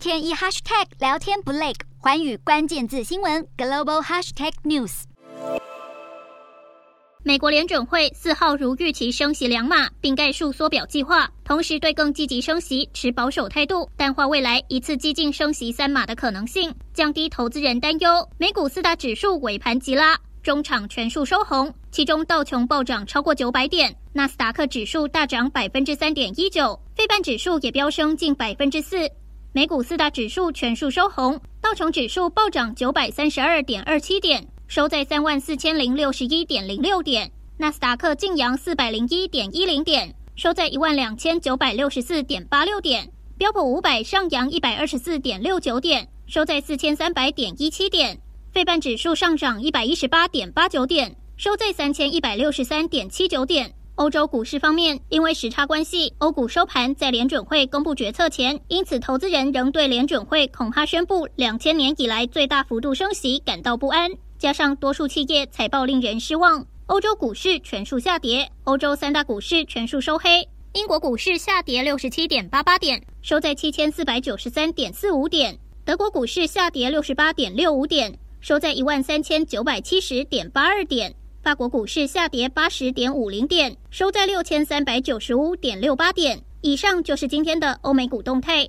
天一 hashtag 聊天不累，寰宇关键字新闻 global hashtag news。美国联准会四号如预期升息两码，并概述缩表计划，同时对更积极升息持保守态度，淡化未来一次激进升息三码的可能性，降低投资人担忧。美股四大指数尾盘急拉，中场全数收红，其中道琼暴涨超过九百点，纳斯达克指数大涨百分之三点一九，费半指数也飙升近百分之四。美股四大指数全数收红，道琼指数暴涨九百三十二点二七点。收在三万四千零六十一点零六点，纳斯达克净扬四百零一点一零点，收在一万两千九百六十四点八六点，标普五百上扬一百二十四点六九点，收在四千三百点一七点，费半指数上涨一百一十八点八九点，收在三千一百六十三点七九点。欧洲股市方面，因为时差关系，欧股收盘在联准会公布决策前，因此投资人仍对联准会恐怕宣布两千年以来最大幅度升息感到不安。加上多数企业财报令人失望，欧洲股市全数下跌，欧洲三大股市全数收黑。英国股市下跌六十七点八八点，收在七千四百九十三点四五点；德国股市下跌六十八点六五点，收在一万三千九百七十点八二点；法国股市下跌八十点五零点，收在六千三百九十五点六八点。以上就是今天的欧美股动态。